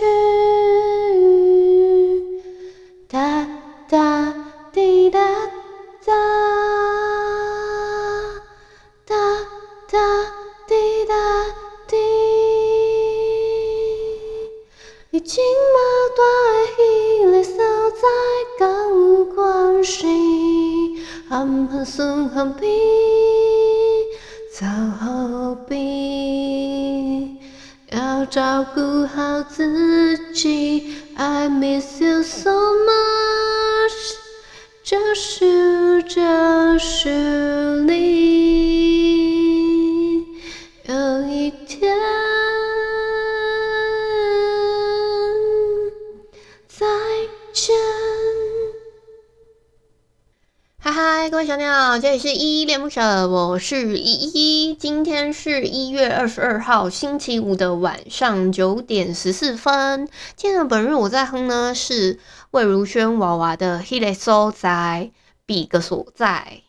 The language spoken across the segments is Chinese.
是。位小鸟，这里是依依恋不舍，我是依依。今天是一月二十二号星期五的晚上九点十四分。今天的本日我在哼呢是魏如萱娃娃的《迄个所在》，彼个所在。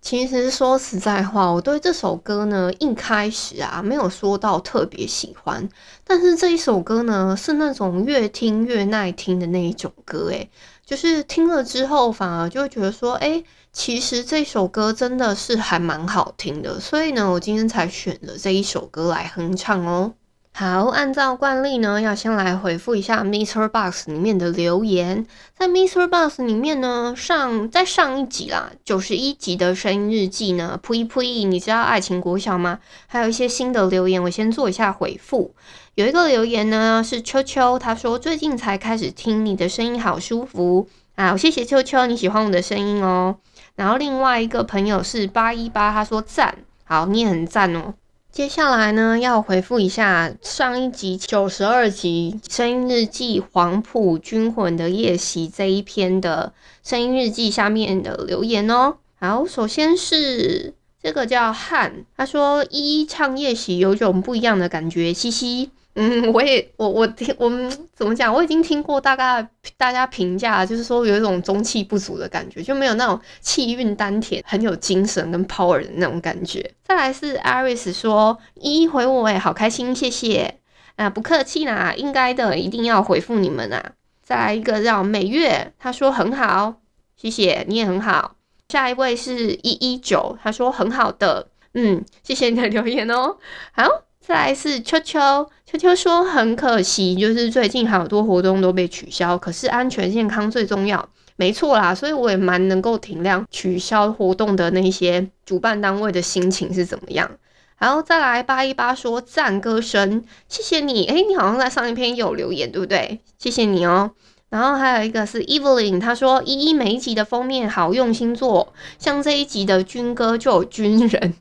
其实说实在话，我对这首歌呢一开始啊没有说到特别喜欢，但是这一首歌呢是那种越听越耐听的那一种歌，诶。就是听了之后，反而就会觉得说，哎、其实这首歌真的是还蛮好听的，所以呢，我今天才选了这一首歌来哼唱哦。好，按照惯例呢，要先来回复一下 MixerBox 里面的留言。在 MixerBox 里面呢，上在上一集啦，九十一集的声音日记呢，呸呸，你知道爱情国小吗？还有一些新的留言，我先做一下回复。有一个留言呢，是秋秋，他说最近才开始听你的声音，好舒服啊！谢谢秋秋，你喜欢我的声音哦。然后另外一个朋友是八一八，他说赞，好，你也很赞哦。接下来呢，要回复一下上一集九十二集声音日记黄埔军魂的夜袭这一篇的声音日记下面的留言哦。好，首先是。这个叫汉，他说一唱夜袭有种不一样的感觉，嘻嘻。嗯，我也我我听我们怎么讲？我已经听过大概大家评价，就是说有一种中气不足的感觉，就没有那种气韵丹田、很有精神跟 power 的那种感觉。再来是 Iris 说一一回我诶，好开心，谢谢啊，不客气啦，应该的，一定要回复你们啊。再来一个叫美月，他说很好，谢谢你也很好。下一位是一一九，他说很好的，嗯，谢谢你的留言哦。好，再来是秋秋，秋秋说很可惜，就是最近好多活动都被取消，可是安全健康最重要，没错啦，所以我也蛮能够体谅取消活动的那些主办单位的心情是怎么样。然后再来八一八说赞歌声，谢谢你，诶，你好像在上一篇有留言，对不对？谢谢你哦。然后还有一个是 Evelyn，他说依依每一集的封面好用心做，像这一集的军歌就有军人。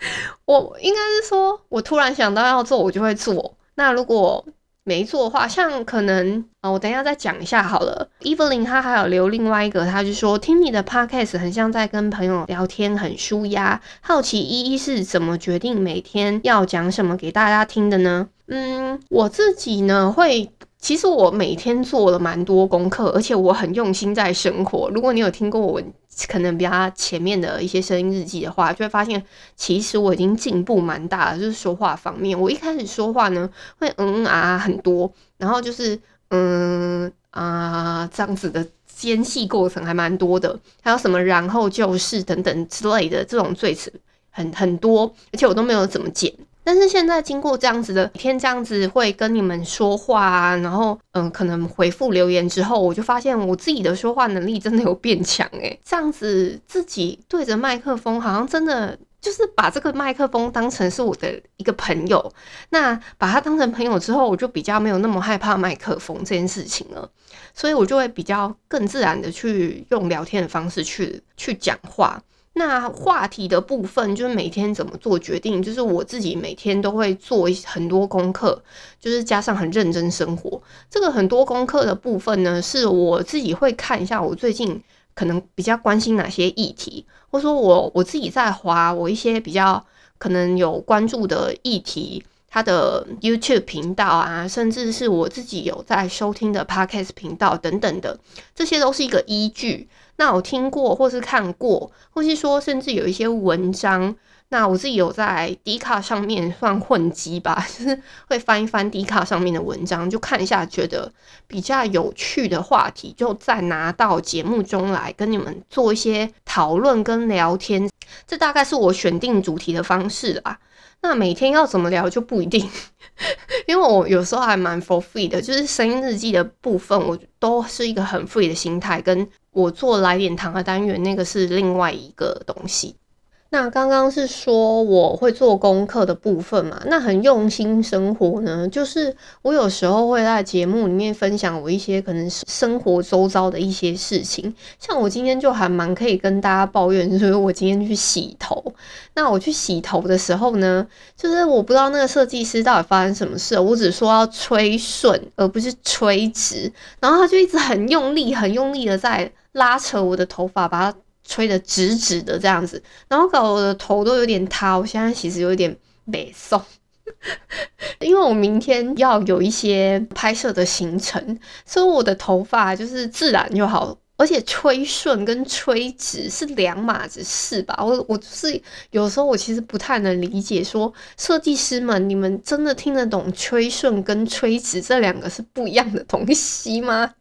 我应该是说，我突然想到要做，我就会做。那如果没做的话，像可能啊，我等一下再讲一下好了。Evelyn 他还有留另外一个，他就说听你的 podcast 很像在跟朋友聊天，很舒压。好奇依依是怎么决定每天要讲什么给大家听的呢？嗯，我自己呢会。其实我每天做了蛮多功课，而且我很用心在生活。如果你有听过我可能比较前面的一些声音日记的话，就会发现其实我已经进步蛮大了，就是说话方面。我一开始说话呢会嗯，啊很多，然后就是嗯啊这样子的间隙过程还蛮多的，还有什么然后就是等等之类的这种赘词很很多，而且我都没有怎么剪。但是现在经过这样子的每天这样子会跟你们说话啊，然后嗯，可能回复留言之后，我就发现我自己的说话能力真的有变强诶。这样子自己对着麦克风，好像真的就是把这个麦克风当成是我的一个朋友。那把它当成朋友之后，我就比较没有那么害怕麦克风这件事情了，所以我就会比较更自然的去用聊天的方式去去讲话。那话题的部分就是每天怎么做决定，就是我自己每天都会做很多功课，就是加上很认真生活。这个很多功课的部分呢，是我自己会看一下我最近可能比较关心哪些议题，或者说我我自己在滑我一些比较可能有关注的议题，它的 YouTube 频道啊，甚至是我自己有在收听的 Podcast 频道等等的，这些都是一个依据。那我听过，或是看过，或是说，甚至有一些文章，那我自己有在 D 卡上面算混迹吧，就是会翻一翻 D 卡上面的文章，就看一下，觉得比较有趣的话题，就再拿到节目中来跟你们做一些讨论跟聊天。这大概是我选定主题的方式吧。那每天要怎么聊就不一定，因为我有时候还蛮 for free 的，就是声音日记的部分，我都是一个很 free 的心态跟。我做来点糖的单元，那个是另外一个东西。那刚刚是说我会做功课的部分嘛？那很用心生活呢，就是我有时候会在节目里面分享我一些可能生活周遭的一些事情。像我今天就还蛮可以跟大家抱怨，就是我今天去洗头。那我去洗头的时候呢，就是我不知道那个设计师到底发生什么事，我只说要吹顺，而不是吹直，然后他就一直很用力、很用力的在拉扯我的头发，把它。吹得直直的这样子，然后搞得我的头都有点塌。我现在其实有点背酸，因为我明天要有一些拍摄的行程，所以我的头发就是自然就好。而且吹顺跟吹直是两码子事吧？我我就是有时候我其实不太能理解，说设计师们，你们真的听得懂吹顺跟吹直这两个是不一样的东西吗？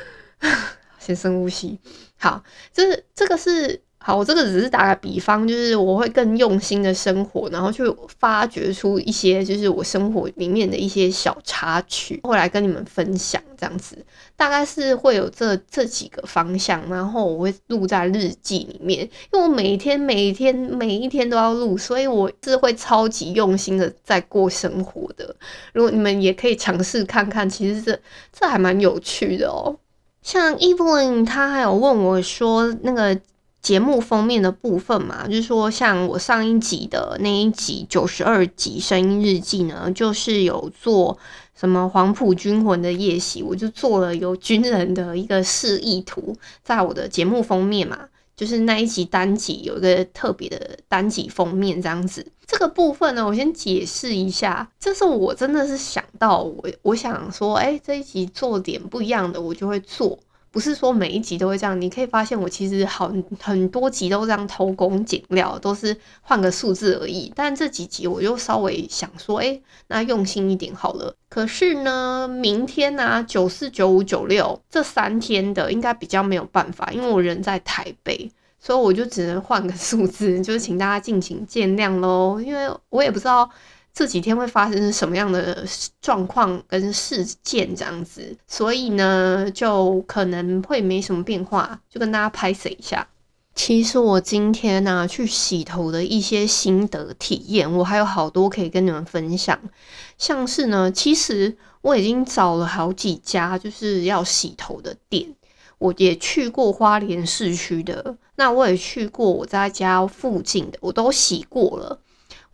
先深呼吸。好，就是这个是好，我这个只是打个比方，就是我会更用心的生活，然后去发掘出一些就是我生活里面的一些小插曲，会来跟你们分享，这样子大概是会有这这几个方向，然后我会录在日记里面，因为我每天每天每一天都要录，所以我是会超级用心的在过生活的。如果你们也可以尝试看看，其实这这还蛮有趣的哦。像 Evelyn，他还有问我说，那个节目封面的部分嘛，就是说，像我上一集的那一集九十二集声音日记呢，就是有做什么黄埔军魂的夜袭，我就做了有军人的一个示意图，在我的节目封面嘛。就是那一集单集有一个特别的单集封面这样子，这个部分呢，我先解释一下，这是我真的是想到我，我想说，哎、这一集做点不一样的，我就会做。不是说每一集都会这样，你可以发现我其实很很多集都这样偷工减料，都是换个数字而已。但这几集我就稍微想说，哎、那用心一点好了。可是呢，明天呢，九四九五九六这三天的应该比较没有办法，因为我人在台北，所以我就只能换个数字，就是请大家敬请见谅喽，因为我也不知道。这几天会发生什么样的状况跟事件这样子，所以呢，就可能会没什么变化，就跟大家拍摄一下。其实我今天呢、去洗头的一些心得体验，我还有好多可以跟你们分享。像是呢，其实我已经找了好几家就是要洗头的店，我也去过花莲市区的，那我也去过我在家附近的，我都洗过了。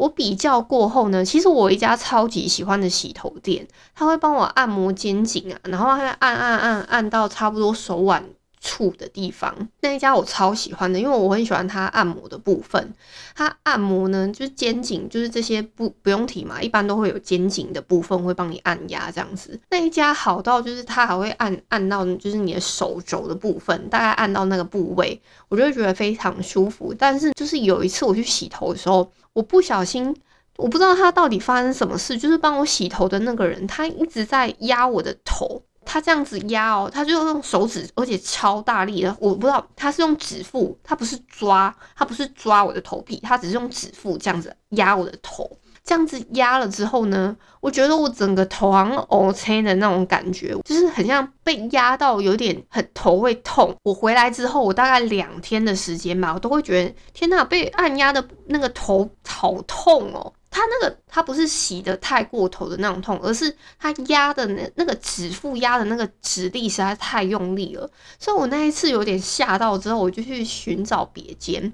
我比较过后呢，其实我一家超级喜欢的洗头店，他会帮我按摩肩颈啊，然后他按按按按到差不多手腕处的地方，那一家我超喜欢的，因为我很喜欢它按摩的部分。它按摩呢，就是肩颈，就是这些不不用提嘛，一般都会有肩颈的部分会帮你按压这样子。那一家好到就是它还会按按到就是你的手肘的部分，大概按到那个部位，我就会觉得非常舒服。但是就是有一次我去洗头的时候。我不小心，我不知道他到底发生什么事，就是帮我洗头的那个人，他一直在压我的头，他这样子压哦，他就用手指，而且超大力的，我不知道他是用指腹，他不是抓，他不是抓我的头皮，他只是用指腹这样子压我的头，这样子压了之后呢，我觉得我整个头好像 OK 的那种感觉，就是很像被压到有点很头会痛。我回来之后，我大概两天的时间吧，我都会觉得天呐，被按压的那个头好痛哦。他那个他不是洗的太过头的那种痛，而是他压的那那个指腹压的那个指力实在太用力了，所以我那一次有点吓到，之后我就去寻找别间，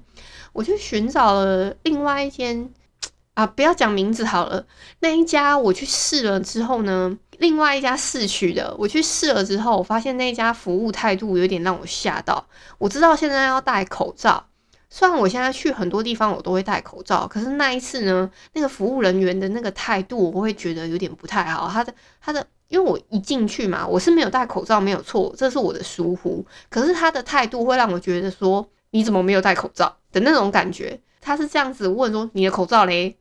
我去寻找了另外一间啊，不要讲名字好了，那一家我去试了之后呢，另外一家市区的我去试了之后，我发现那一家服务态度有点让我吓到，我知道现在要戴口罩。虽然我现在去很多地方我都会戴口罩，可是那一次呢，那个服务人员的那个态度，我会觉得有点不太好。他的他的，因为我一进去嘛，我是没有戴口罩，没有错，这是我的疏忽。可是他的态度会让我觉得说，你怎么没有戴口罩的那种感觉。他是这样子问说，你的口罩嘞？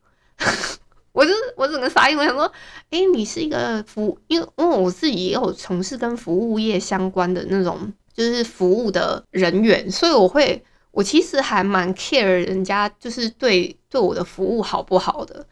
我就我整个傻眼，我想说，哎、你是一个服，因为因为我自己也有从事跟服务业相关的那种，就是服务的人员，所以我会。我其实还蛮 care 人家就是对对我的服务好不好的，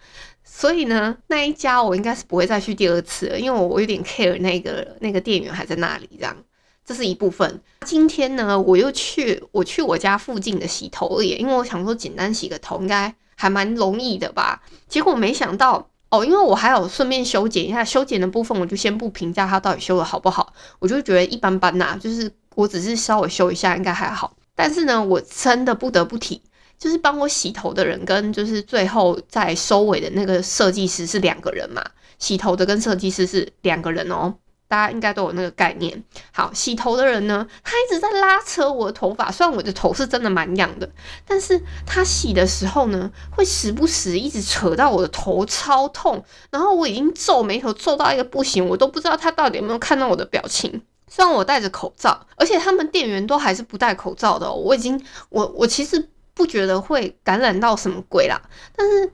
所以呢，那一家我应该是不会再去第二次了，因为我有点 care 那个那个店员还在那里，这样，这是一部分。今天呢，我又去我去我家附近的洗头液，因为我想说简单洗个头应该还蛮容易的吧，结果没想到哦，因为我还有顺便修剪一下，修剪的部分我就先不评价它到底修的好不好，我就觉得一般般呐，就是我只是稍微修一下应该还好。但是呢，我真的不得不提，就是帮我洗头的人跟就是最后在收尾的那个设计师是两个人嘛，洗头的跟设计师是两个人哦，大家应该都有那个概念。好，洗头的人呢，他一直在拉扯我的头发，虽然我的头是真的蛮痒的，但是他洗的时候呢，会时不时一直扯到我的头，超痛。然后我已经皱眉头皱到一个不行，我都不知道他到底有没有看到我的表情。虽然我戴着口罩，而且他们店员都还是不戴口罩的。我已经，我我其实不觉得会感染到什么鬼啦。但是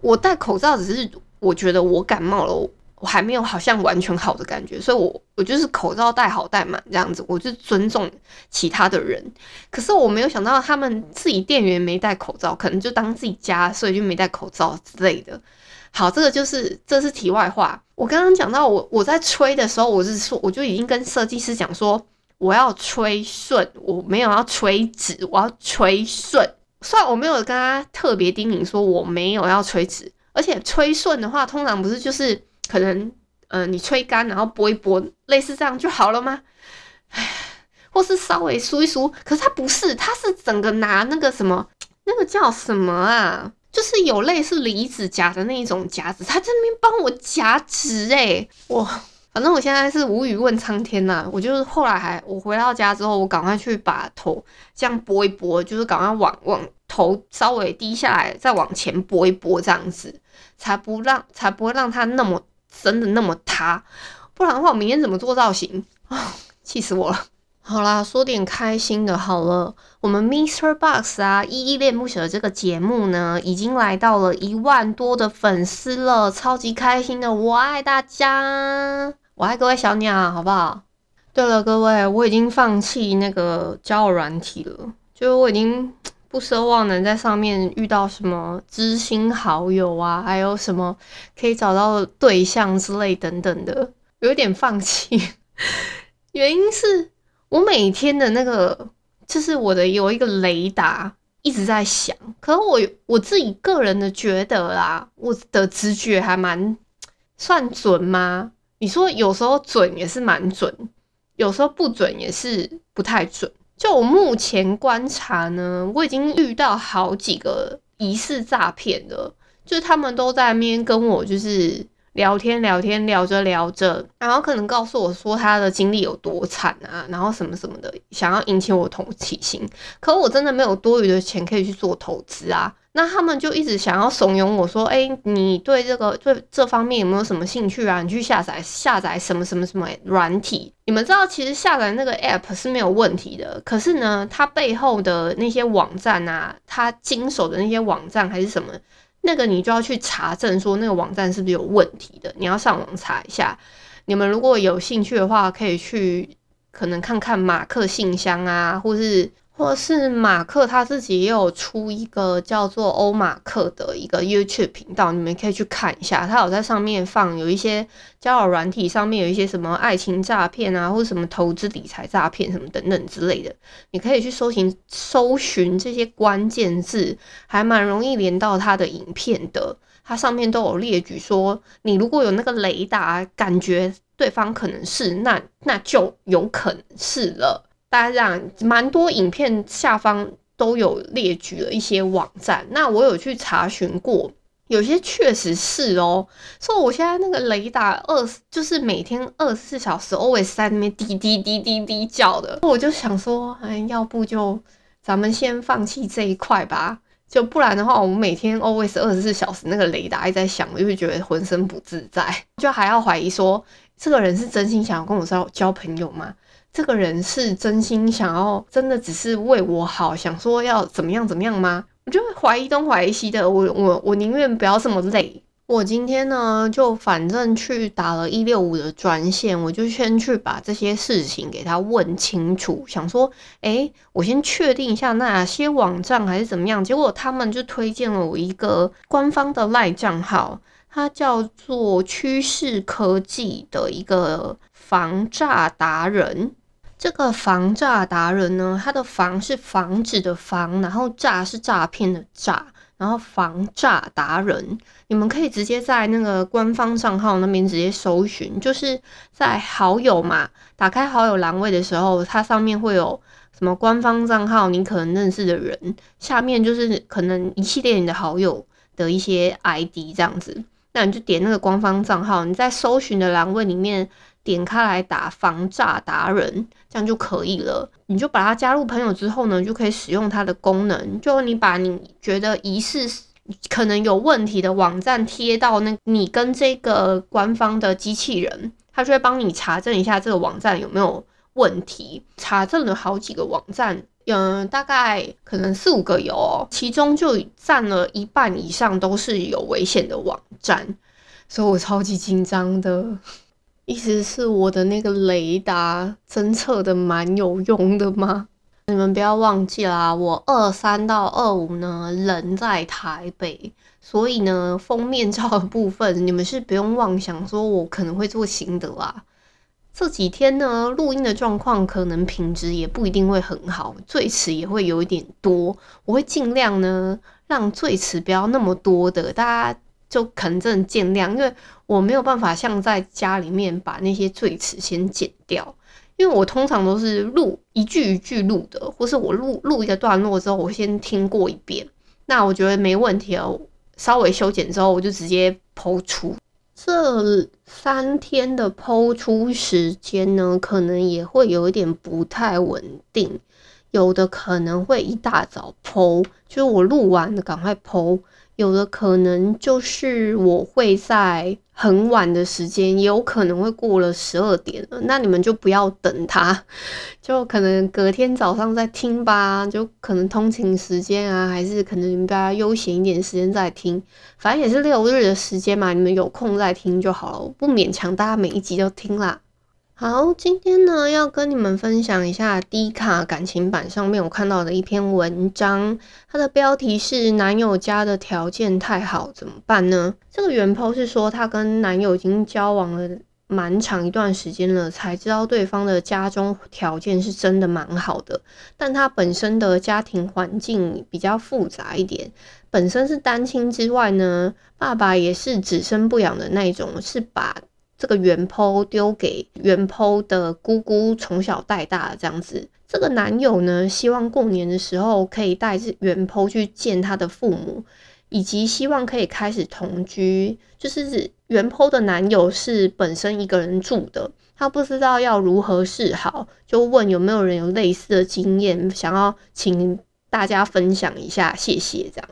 我戴口罩只是我觉得我感冒了，我还没有好像完全好的感觉，所以我我就是口罩戴好戴满这样子，我就尊重其他的人。可是我没有想到他们自己店员没戴口罩，可能就当自己家，所以就没戴口罩之类的。好，这个就是这是题外话。我刚刚讲到我我在吹的时候，我是说我就已经跟设计师讲说我要吹顺，我没有要吹直，我要吹顺。虽然我没有跟他特别叮咛说我没有要吹直，而且吹顺的话，通常不是就是可能呃你吹干然后拨一拨，类似这样就好了吗？唉，或是稍微梳一梳，可是他不是，他是整个拿那个什么，那个叫什么啊？就是有类似离子夹的那一种夹子，他这边帮我夹直诶，哇，反正我现在是无语问苍天呐、啊。我就是后来还我回到家之后，我赶快去把头这样拨一拨，就是赶快往往头稍微低下来，再往前拨一拨这样子，才不让才不会让它那么真的那么塌，不然的话我明天怎么做造型啊？气死我了！好啦，说点开心的好了。我们 Mr. Box 啊，依依恋不舍这个节目呢，已经来到了一万多的粉丝了，超级开心的，我爱大家，我爱各位小鸟，好不好？对了，各位，我已经放弃那个交友软体了，就是我已经不奢望能在上面遇到什么知心好友啊，还有什么可以找到对象之类等等的，有点放弃，原因是。我每天的那个，就是我的有一个雷达一直在响，可是我我自己个人的觉得啦，我的直觉还蛮算准吗？你说有时候准也是蛮准，有时候不准也是不太准。就我目前观察呢，我已经遇到好几个疑似诈骗的，就是他们都在那边跟我就是。聊天聊天聊着聊着，然后可能告诉我说他的经历有多惨啊，然后什么什么的，想要引起我同情心。可我真的没有多余的钱可以去做投资啊。那他们就一直想要怂恿我说：“哎，你对这个对这方面有没有什么兴趣啊？你去下载下载什么什么什么软体。你们知道，其实下载那个 app 是没有问题的。可是呢，它背后的那些网站啊，它经手的那些网站还是什么？”那个你就要去查证，说那个网站是不是有问题的？你要上网查一下。你们如果有兴趣的话，可以去可能看看马克信箱啊，或是或是马克他自己也有出一个叫做欧马克的一个 YouTube 频道，你们可以去看一下。他有在上面放有一些交友软体上面有一些什么爱情诈骗啊，或者什么投资理财诈骗什么等等之类的，你可以去搜寻搜寻这些关键字，还蛮容易连到他的影片的。他上面都有列举说，你如果有那个雷达，感觉对方可能是，那那就有可能是了。大家这样，蛮多影片下方都有列举了一些网站，那我有去查询过，有些确实是哦。所以我现在那个雷达二，就是每天二十四小时 always 在那边滴滴滴滴滴叫的，我就想说，哎，要不就咱们先放弃这一块吧，就不然的话，我们每天 always 二十四小时那个雷达一直在响，我就会觉得浑身不自在，就还要怀疑说，这个人是真心想要跟我交交朋友吗？这个人是真心想要，真的只是为我好，想说要怎么样怎么样吗？我就怀疑东怀疑西的，我我我宁愿不要这么累。我今天呢，就反正去打了一六五的专线，我就先去把这些事情给他问清楚，想说，诶，我先确定一下哪些网站还是怎么样。结果他们就推荐了我一个官方的赖账号，它叫做趋势科技的一个防诈达人。这个防诈达人呢，他的防是防止的防，然后诈是诈骗的诈，然后防诈达人，你们可以直接在那个官方账号那边直接搜寻，就是在好友嘛，打开好友栏位的时候，它上面会有什么官方账号，你可能认识的人，下面就是可能一系列你的好友的一些 ID 这样子，那你就点那个官方账号，你在搜寻的栏位里面。点开来打防诈达人，这样就可以了。你就把它加入朋友之后呢，就可以使用它的功能。就你把你觉得疑似可能有问题的网站贴到那，你跟这个官方的机器人，他就会帮你查证一下这个网站有没有问题。查证了好几个网站，嗯，大概可能四五个有哦，其中就占了一半以上都是有危险的网站，所以我超级紧张的。意思是我的那个雷达侦测的蛮有用的吗？你们不要忘记啦，我二三到二五呢人在台北，所以呢封面照的部分你们是不用妄想说我可能会做新的啦。这几天呢录音的状况可能品质也不一定会很好，最迟也会有一点多，我会尽量呢让最迟不要那么多的，大家。就可能真的见谅，因为我没有办法像在家里面把那些赘词先剪掉，因为我通常都是录一句一句录的，或是我录录一个段落之后，我先听过一遍，那我觉得没问题哦，稍微修剪之后我就直接抛出。这三天的抛出时间呢，可能也会有一点不太稳定，有的可能会一大早抛，就是我录完赶快抛。有的可能就是我会在很晚的时间，也有可能会过了十二点了，那你们就不要等他，就可能隔天早上再听吧，就可能通勤时间啊，还是可能你们大家悠闲一点时间再听，反正也是六日的时间嘛，你们有空再听就好了，我不勉强大家每一集都听啦。好，今天呢要跟你们分享一下 D 卡感情版上面我看到的一篇文章，它的标题是“男友家的条件太好怎么办呢？”这个原 po 是说她跟男友已经交往了蛮长一段时间了，才知道对方的家中条件是真的蛮好的，但他本身的家庭环境比较复杂一点，本身是单亲之外呢，爸爸也是只生不养的那种，是把。这个原剖丢给原剖的姑姑从小带大这样子。这个男友呢，希望过年的时候可以带着原剖去见他的父母，以及希望可以开始同居。就是原剖的男友是本身一个人住的，他不知道要如何是好，就问有没有人有类似的经验，想要请大家分享一下，谢谢这样。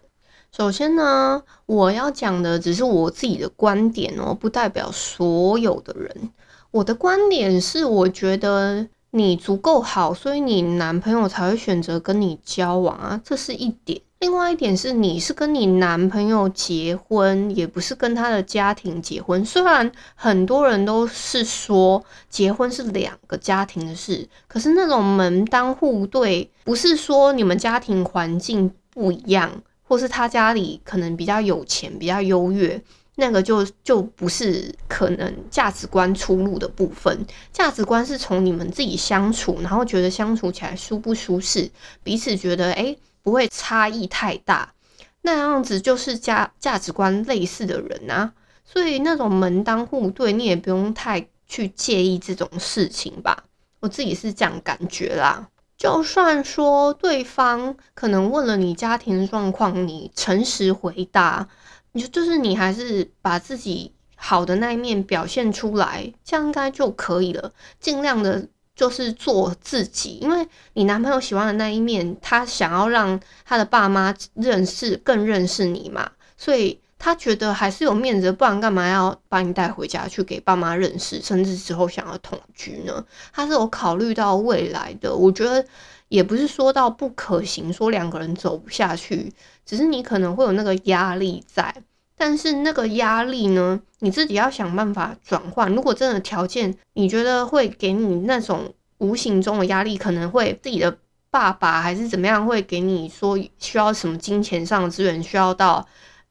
首先呢，我要讲的只是我自己的观点哦，不代表所有的人。我的观点是，我觉得你足够好，所以你男朋友才会选择跟你交往啊，这是一点。另外一点是，你是跟你男朋友结婚，也不是跟他的家庭结婚。虽然很多人都是说结婚是两个家庭的事，可是那种门当户对，不是说你们家庭环境不一样，或是他家里可能比较有钱、比较优越，那个就就不是可能价值观出入的部分。价值观是从你们自己相处，然后觉得相处起来舒不舒适，彼此觉得诶。不会差异太大，那样子就是价价值观类似的人啊，所以那种门当户对，你也不用太去介意这种事情吧。我自己是这样感觉啦。就算说对方可能问了你家庭状况，你诚实回答，你就就是你还是把自己好的那一面表现出来，这样应该就可以了。尽量的。就是做自己，因为你男朋友喜欢的那一面，他想要让他的爸妈认识、更认识你嘛，所以他觉得还是有面子，不然干嘛要把你带回家去给爸妈认识，甚至之后想要同居呢？他是有考虑到未来的，我觉得也不是说到不可行，说两个人走不下去，只是你可能会有那个压力在。但是那个压力呢，你自己要想办法转换。如果真的条件，你觉得会给你那种无形中的压力，可能会自己的爸爸还是怎么样，会给你说需要什么金钱上的资源，需要到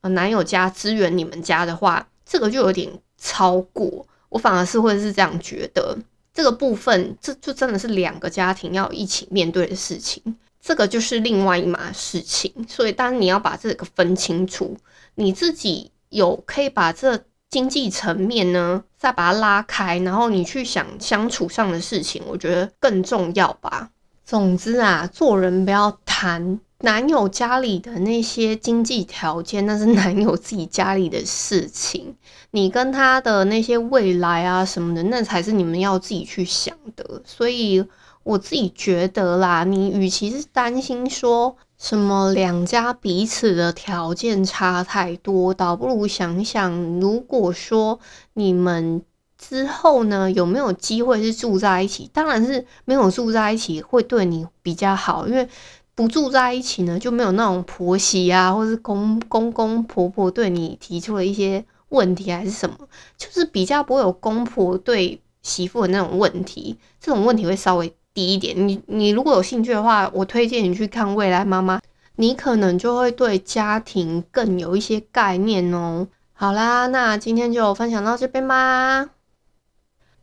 男友家支援你们家的话，这个就有点超过。我反而是会是这样觉得，这个部分这就真的是两个家庭要一起面对的事情，这个就是另外一码事情。所以，当然你要把这个分清楚。你自己有可以把这经济层面呢，再把它拉开，然后你去想相处上的事情，我觉得更重要吧。总之啊，做人不要谈男友家里的那些经济条件，那是男友自己家里的事情。你跟他的那些未来啊什么的，那才是你们要自己去想的。所以我自己觉得啦，你与其是担心说。什么两家彼此的条件差太多，倒不如想想，如果说你们之后呢，有没有机会是住在一起？当然是没有住在一起会对你比较好，因为不住在一起呢，就没有那种婆媳啊，或是公公公婆婆对你提出了一些问题还是什么，就是比较不会有公婆对媳妇的那种问题，这种问题会稍微。低一点，你你如果有兴趣的话，我推荐你去看《未来妈妈》，你可能就会对家庭更有一些概念哦。好啦，那今天就分享到这边吧。